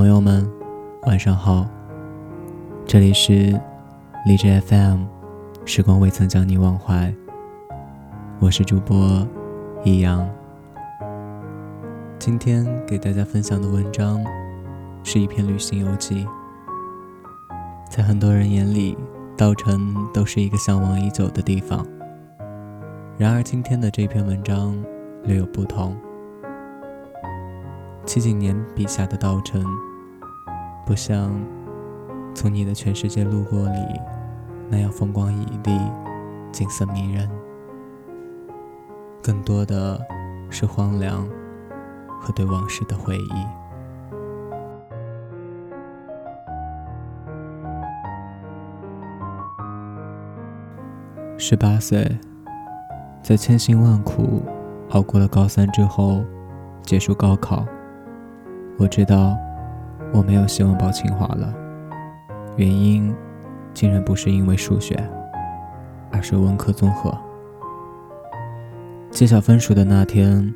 朋友们，晚上好。这里是荔枝 FM，时光未曾将你忘怀。我是主播易阳。今天给大家分享的文章是一篇旅行游记。在很多人眼里，稻城都是一个向往已久的地方。然而，今天的这篇文章略有不同。七景年笔下的稻城，不像从你的全世界路过里那样风光旖旎、景色迷人，更多的是荒凉和对往事的回忆。十八岁，在千辛万苦熬过了高三之后，结束高考。我知道我没有希望报清华了，原因竟然不是因为数学，而是文科综合。揭晓分数的那天，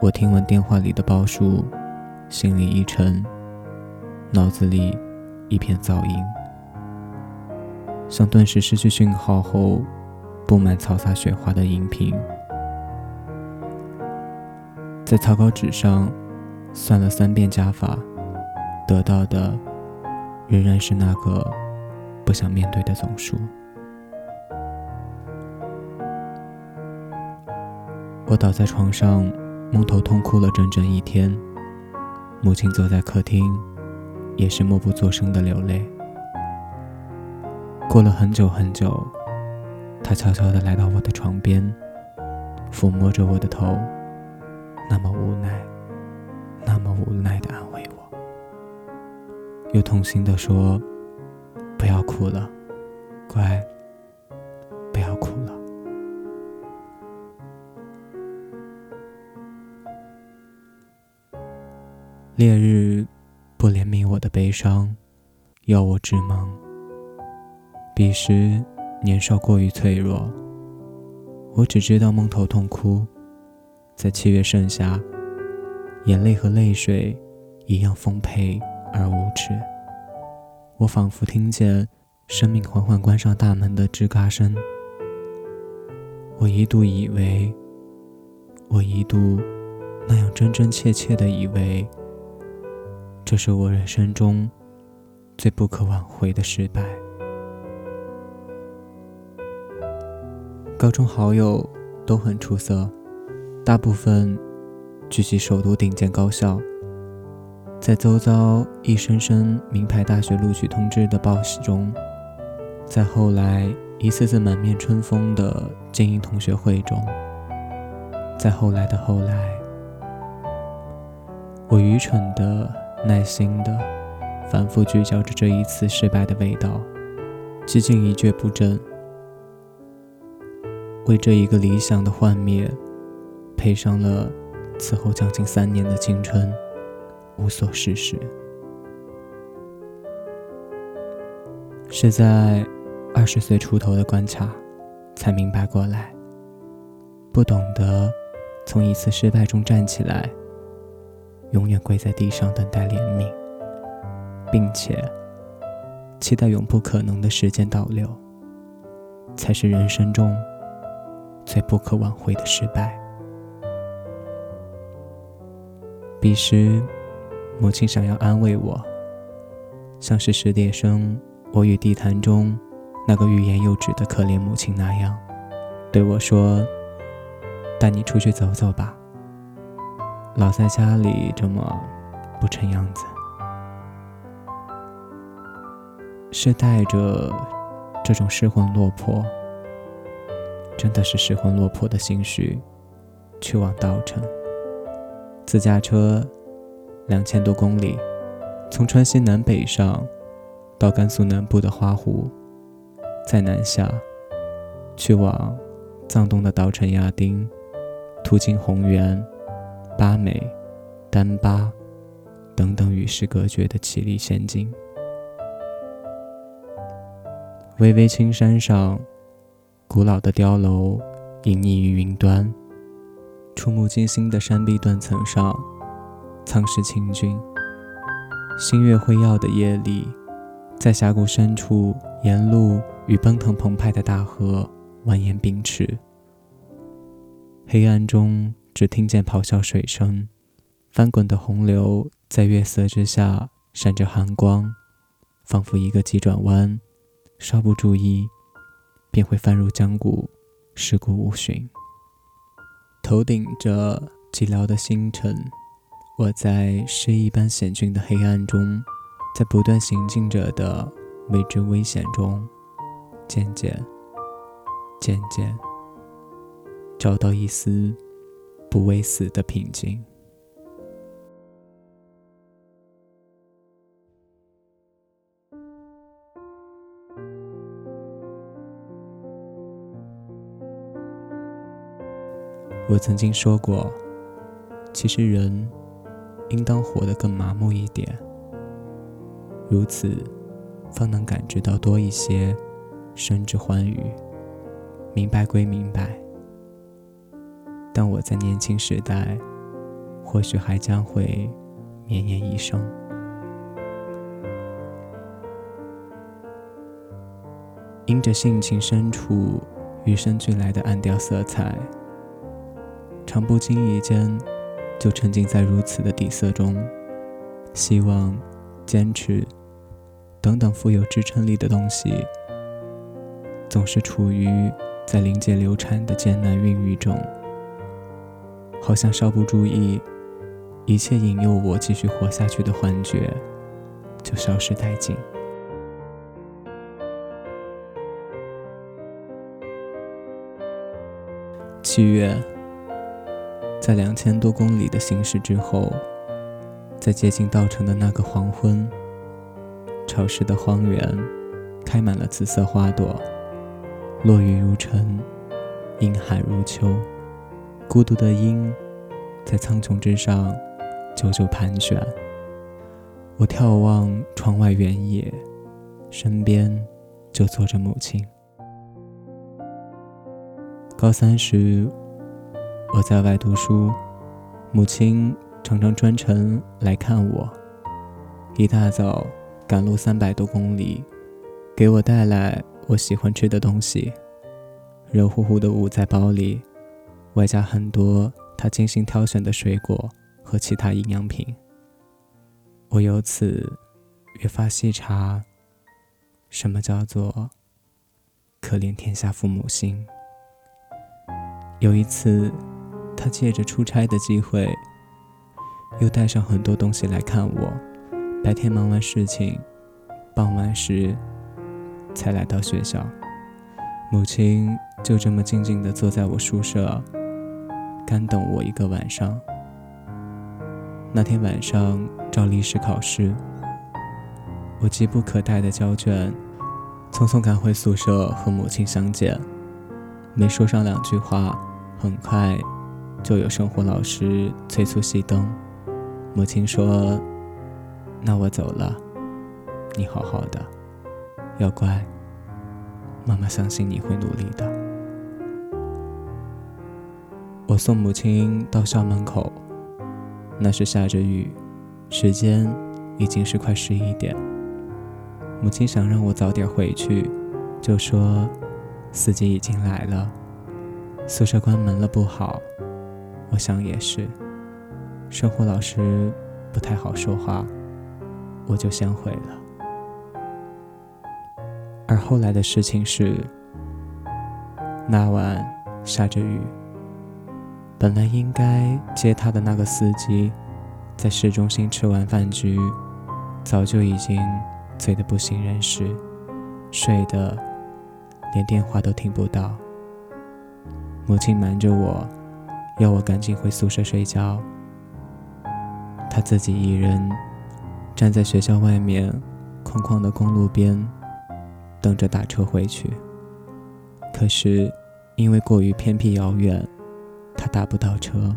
我听完电话里的报数，心里一沉，脑子里一片噪音，像顿时失去讯号后布满嘈杂雪花的荧屏，在草稿纸上。算了三遍加法，得到的仍然是那个不想面对的总数。我倒在床上，蒙头痛哭了整整一天。母亲坐在客厅，也是默不作声的流泪。过了很久很久，她悄悄地来到我的床边，抚摸着我的头，那么无奈。那么无奈的安慰我，又痛心的说：“不要哭了，乖，不要哭了。”烈日不怜悯我的悲伤，要我致盲。彼时年少过于脆弱，我只知道蒙头痛哭，在七月盛夏。眼泪和泪水一样丰沛而无耻。我仿佛听见生命缓缓关上大门的吱嘎声。我一度以为，我一度那样真真切切的以为，这是我人生中最不可挽回的失败。高中好友都很出色，大部分。聚集首都顶尖高校，在周遭一声声名牌大学录取通知的报喜中，在后来一次次满面春风的精英同学会中，在后来的后来，我愚蠢的、耐心的，反复咀嚼着这一次失败的味道，几近一蹶不振，为这一个理想的幻灭，赔上了。此后将近三年的青春，无所事事。是在二十岁出头的关卡，才明白过来，不懂得从一次失败中站起来，永远跪在地上等待怜悯，并且期待永不可能的时间倒流，才是人生中最不可挽回的失败。彼时，母亲想要安慰我，像是十点生我与地坛中那个欲言又止的可怜母亲那样，对我说：“带你出去走走吧，老在家里这么不成样子。”是带着这种失魂落魄，真的是失魂落魄的心绪，去往稻城。自驾车，两千多公里，从川西南北上到甘肃南部的花湖，再南下，去往藏东的稻城亚丁，途经红原、巴美、丹巴等等与世隔绝的绮丽仙境。巍巍青山上，古老的碉楼隐匿于云端。触目惊心的山壁断层上，苍石清俊。星月辉耀的夜里，在峡谷深处，沿路与奔腾澎湃的大河蜿蜒并驰。黑暗中，只听见咆哮水声，翻滚的洪流在月色之下闪着寒光，仿佛一个急转弯，稍不注意，便会翻入江谷，尸骨无寻。头顶着寂寥的星辰，我在诗一般险峻的黑暗中，在不断行进着的未知危险中，渐渐、渐渐。找到一丝不畏死的平静。我曾经说过，其实人应当活得更麻木一点，如此方能感知到多一些生之欢愉。明白归明白。但我在年轻时代，或许还将会绵延一生。因着性情深处与生俱来的暗调色彩，常不经意间就沉浸在如此的底色中。希望、坚持等等富有支撑力的东西，总是处于在临界流产的艰难孕育中。好像稍不注意，一切引诱我继续活下去的幻觉就消失殆尽。七月，在两千多公里的行驶之后，在接近稻城的那个黄昏，潮湿的荒原开满了紫色花朵，落雨如尘，阴寒如秋。孤独的鹰在苍穹之上久久盘旋。我眺望窗外原野，身边就坐着母亲。高三时，我在外读书，母亲常常专程来看我。一大早赶路三百多公里，给我带来我喜欢吃的东西，热乎乎的捂在包里。外加很多她精心挑选的水果和其他营养品，我由此越发细察什么叫做可怜天下父母心。有一次，他借着出差的机会，又带上很多东西来看我。白天忙完事情，傍晚时才来到学校。母亲就这么静静地坐在我宿舍。干等我一个晚上。那天晚上照历史考试，我急不可待的交卷，匆匆赶回宿舍和母亲相见。没说上两句话，很快就有生活老师催促熄灯。母亲说：“那我走了，你好好的，要乖。妈妈相信你会努力的。”我送母亲到校门口，那时下着雨，时间已经是快十一点。母亲想让我早点回去，就说司机已经来了，宿舍关门了不好。我想也是，生活老师不太好说话，我就先回了。而后来的事情是，那晚下着雨。本来应该接他的那个司机，在市中心吃完饭局，早就已经醉得不省人事，睡得连电话都听不到。母亲瞒着我，要我赶紧回宿舍睡觉。他自己一人站在学校外面空旷的公路边，等着打车回去。可是因为过于偏僻遥远。他打不到车，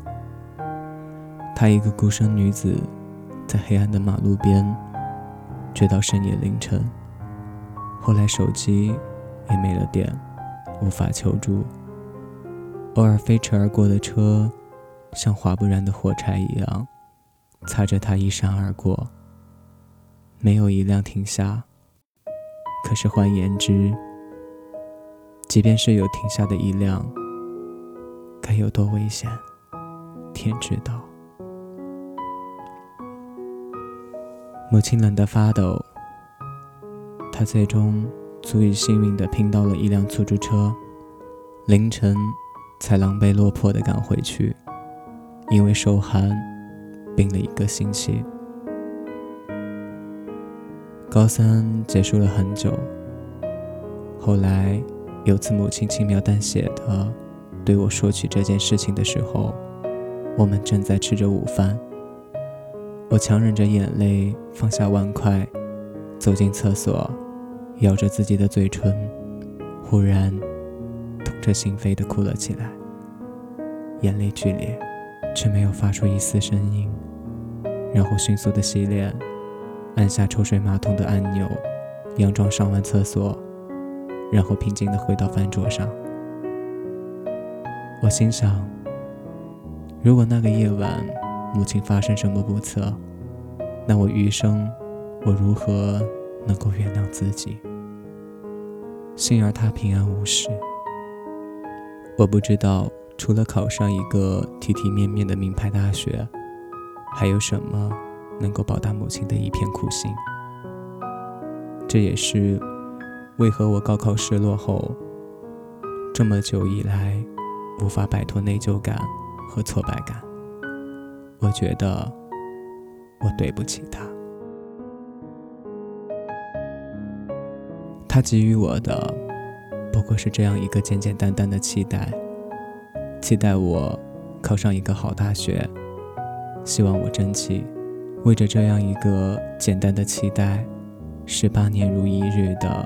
她一个孤身女子，在黑暗的马路边，直到深夜凌晨。后来手机也没了电，无法求助。偶尔飞驰而过的车，像划不燃的火柴一样，擦着它一闪而过。没有一辆停下。可是换言之，即便是有停下的一辆，该有多危险，天知道。母亲冷得发抖，她最终足以幸运的拼到了一辆出租车，凌晨才狼狈落魄的赶回去，因为受寒病了一个星期。高三结束了很久，后来有次母亲轻描淡写的对我说起这件事情的时候，我们正在吃着午饭。我强忍着眼泪放下碗筷，走进厕所，咬着自己的嘴唇，忽然痛彻心扉的哭了起来，眼泪剧烈，却没有发出一丝声音，然后迅速的洗脸。按下抽水马桶的按钮，佯装上完厕所，然后平静地回到饭桌上。我心想：如果那个夜晚母亲发生什么不测，那我余生我如何能够原谅自己？幸而她平安无事。我不知道除了考上一个体体面面的名牌大学，还有什么。能够报答母亲的一片苦心，这也是为何我高考失落后这么久以来无法摆脱内疚感和挫败感。我觉得我对不起他，他给予我的不过是这样一个简简单单的期待，期待我考上一个好大学，希望我争气。为着这样一个简单的期待，十八年如一日的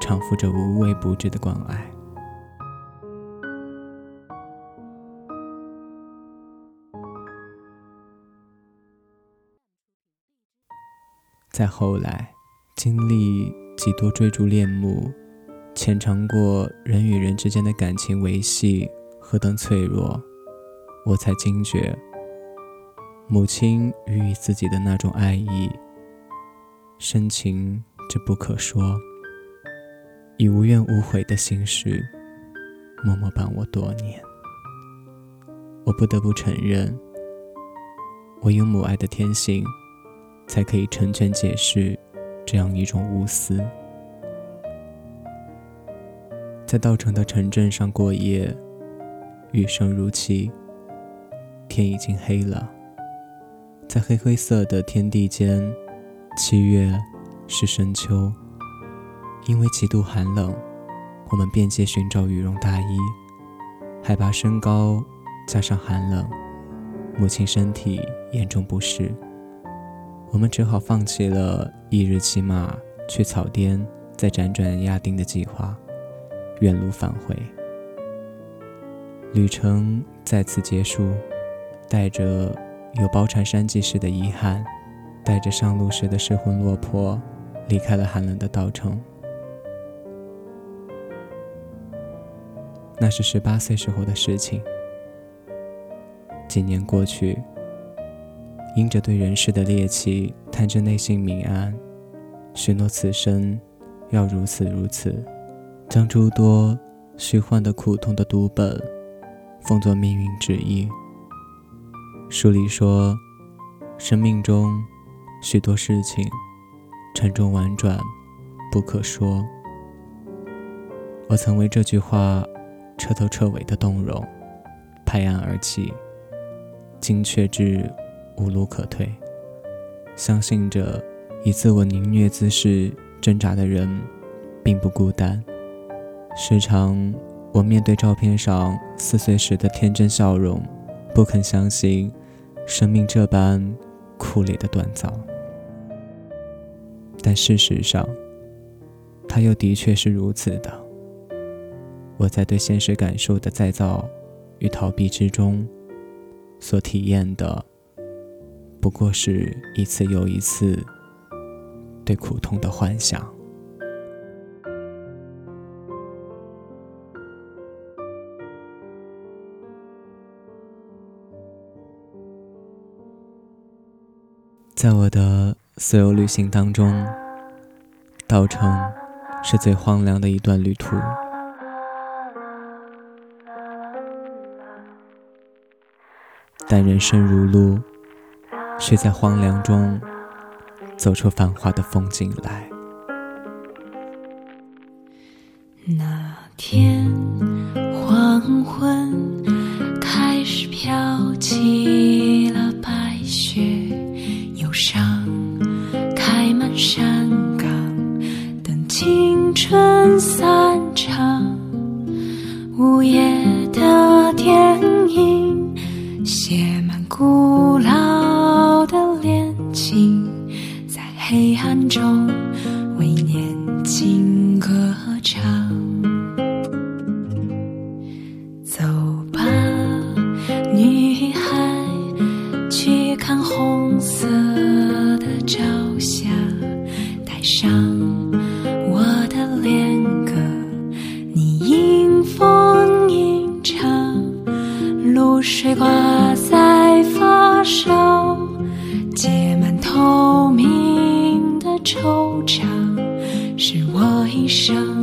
偿付着无微不至的关爱。再后来，经历几多追逐恋慕，浅尝过人与人之间的感情维系何等脆弱，我才惊觉。母亲予以自己的那种爱意，深情之不可说，以无怨无悔的心事，默默伴我多年。我不得不承认，我有母爱的天性，才可以成全解释这样一种无私。在稻城的城镇上过夜，雨声如泣，天已经黑了。在黑灰色的天地间，七月是深秋。因为极度寒冷，我们便捷寻找羽绒大衣。海拔升高，加上寒冷，母亲身体严重不适，我们只好放弃了一日骑马去草甸再辗转亚丁的计划，原路返回。旅程再次结束，带着。有包产山记时的遗憾，带着上路时的失魂落魄，离开了寒冷的稻城。那是十八岁时候的事情。几年过去，因着对人世的猎奇，贪着内心明暗，许诺此生要如此如此，将诸多虚幻的苦痛的读本，奉作命运旨意。书里说，生命中许多事情沉重婉转，不可说。我曾为这句话彻头彻尾的动容，拍案而起，精确至无路可退。相信着以自我凌虐姿势挣扎的人并不孤单。时常，我面对照片上四岁时的天真笑容。不肯相信，生命这般酷烈的锻造，但事实上，它又的确是如此的。我在对现实感受的再造与逃避之中，所体验的，不过是一次又一次对苦痛的幻想。在我的所有旅行当中，稻城是最荒凉的一段旅途。但人生如路，是在荒凉中走出繁华的风景来。那天黄昏，青春散场。午夜的电影，写满古老在发梢，结满透明的惆怅，是我一生